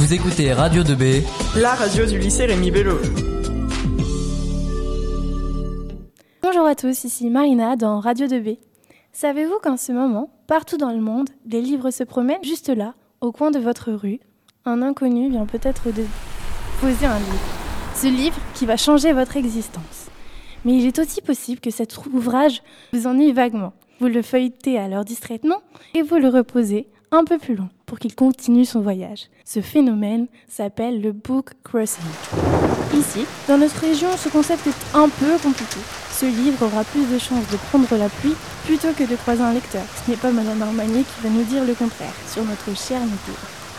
Vous écoutez Radio 2B, la radio du lycée Rémi Bello. Bonjour à tous, ici Marina dans Radio 2B. Savez-vous qu'en ce moment, partout dans le monde, des livres se promènent juste là, au coin de votre rue? Un inconnu vient peut-être de poser un livre. Ce livre qui va changer votre existence. Mais il est aussi possible que cet ouvrage vous ennuie vaguement. Vous le feuilletez alors distraitement et vous le reposez un peu plus long pour qu'il continue son voyage. Ce phénomène s'appelle le book crossing. Ici, dans notre région, ce concept est un peu compliqué. Ce livre aura plus de chances de prendre la pluie plutôt que de croiser un lecteur. Ce n'est pas Madame Armanier qui va nous dire le contraire sur notre chère météo.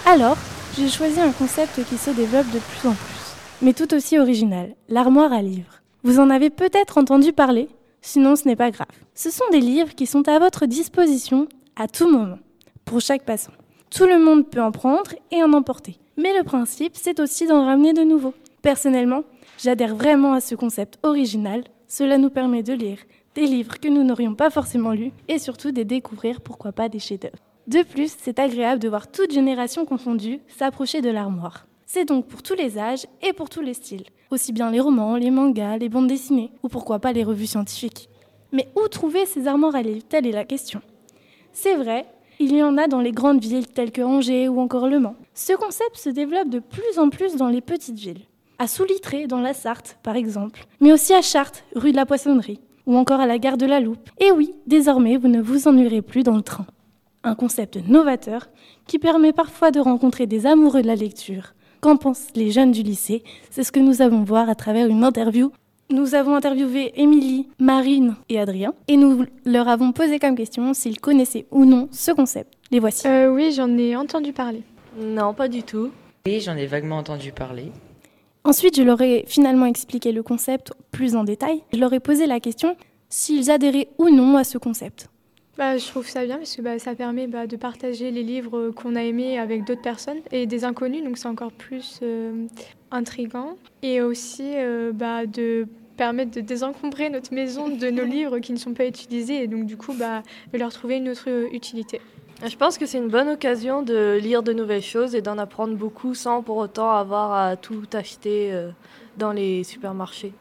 Alors, j'ai choisi un concept qui se développe de plus en plus, mais tout aussi original, l'armoire à livres. Vous en avez peut-être entendu parler, sinon ce n'est pas grave. Ce sont des livres qui sont à votre disposition à tout moment, pour chaque passant. Tout le monde peut en prendre et en emporter. Mais le principe, c'est aussi d'en ramener de nouveaux. Personnellement, j'adhère vraiment à ce concept original. Cela nous permet de lire des livres que nous n'aurions pas forcément lus et surtout de découvrir pourquoi pas des chefs-d'œuvre. De plus, c'est agréable de voir toute génération confondue s'approcher de l'armoire. C'est donc pour tous les âges et pour tous les styles, aussi bien les romans, les mangas, les bandes dessinées, ou pourquoi pas les revues scientifiques. Mais où trouver ces armoires à livres? Telle est la question. C'est vrai, il y en a dans les grandes villes telles que Angers ou encore Le Mans. Ce concept se développe de plus en plus dans les petites villes. À Soulitré, dans la Sarthe, par exemple, mais aussi à Chartres, rue de la Poissonnerie, ou encore à la gare de la Loupe. Et oui, désormais, vous ne vous ennuierez plus dans le train un concept novateur qui permet parfois de rencontrer des amoureux de la lecture. Qu'en pensent les jeunes du lycée? C'est ce que nous allons voir à travers une interview. Nous avons interviewé Émilie, Marine et Adrien et nous leur avons posé comme question s'ils connaissaient ou non ce concept. Les voici. Euh, oui, j'en ai entendu parler. Non, pas du tout. Oui, j'en ai vaguement entendu parler. Ensuite, je leur ai finalement expliqué le concept plus en détail. Je leur ai posé la question s'ils adhéraient ou non à ce concept. Bah, je trouve ça bien parce que bah, ça permet bah, de partager les livres qu'on a aimés avec d'autres personnes et des inconnus, donc c'est encore plus euh, intrigant. Et aussi euh, bah, de permettre de désencombrer notre maison de nos livres qui ne sont pas utilisés et donc du coup bah, de leur trouver une autre utilité. Je pense que c'est une bonne occasion de lire de nouvelles choses et d'en apprendre beaucoup sans pour autant avoir à tout acheter euh, dans les supermarchés.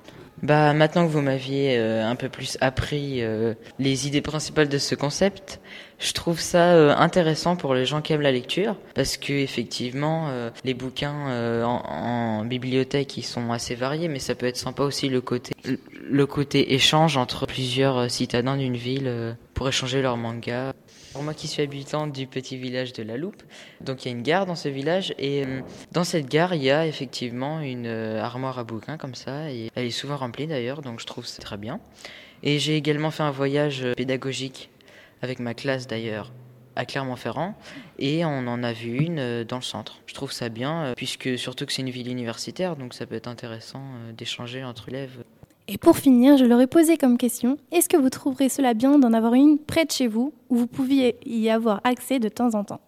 Bah maintenant que vous m'aviez euh, un peu plus appris euh, les idées principales de ce concept, je trouve ça euh, intéressant pour les gens qui aiment la lecture parce que effectivement les bouquins en, en, bibliothèque ils sont assez variés mais ça peut être sympa aussi le côté le côté échange entre plusieurs citadins d'une ville pour échanger leurs mangas. Pour moi qui suis habitant du petit village de La Loupe, donc il y a une gare dans ce village et euh, dans cette gare il y a effectivement une euh, armoire à bouquins comme ça elle est souvent remplie d'ailleurs donc je trouve ça très bien. Et j'ai également fait un voyage euh, pédagogique avec ma classe d'ailleurs à Clermont-Ferrand et on en a vu une dans le centre. Je trouve ça bien puisque surtout que c'est une ville universitaire donc ça peut être intéressant d'échanger entre élèves. Et pour finir, je leur ai posé comme question, est-ce que vous trouverez cela bien d'en avoir une près de chez vous, où vous pouviez y avoir accès de temps en temps?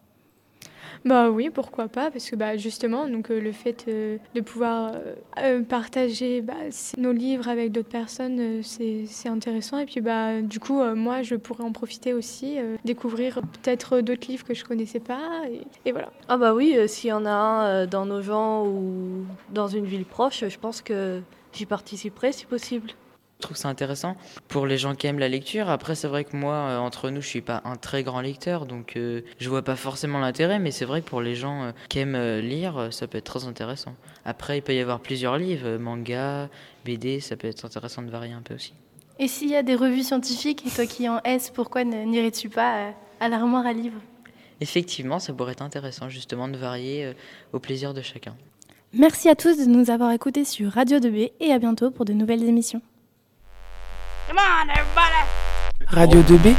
Bah oui, pourquoi pas, parce que bah, justement, donc, euh, le fait euh, de pouvoir euh, partager bah, nos livres avec d'autres personnes, c'est intéressant. Et puis bah, du coup, moi, je pourrais en profiter aussi, découvrir peut-être d'autres livres que je connaissais pas. Et, et voilà. Ah bah oui, s'il y en a un dans nos gens ou dans une ville proche, je pense que j'y participerai si possible. Je trouve ça intéressant pour les gens qui aiment la lecture. Après, c'est vrai que moi, euh, entre nous, je suis pas un très grand lecteur, donc euh, je vois pas forcément l'intérêt. Mais c'est vrai que pour les gens euh, qui aiment lire, ça peut être très intéressant. Après, il peut y avoir plusieurs livres, manga, BD, ça peut être intéressant de varier un peu aussi. Et s'il y a des revues scientifiques, et toi qui en S, pourquoi n'irais-tu pas à l'armoire à livres? Effectivement, ça pourrait être intéressant justement de varier au plaisir de chacun. Merci à tous de nous avoir écoutés sur Radio 2B et à bientôt pour de nouvelles émissions. Radio 2B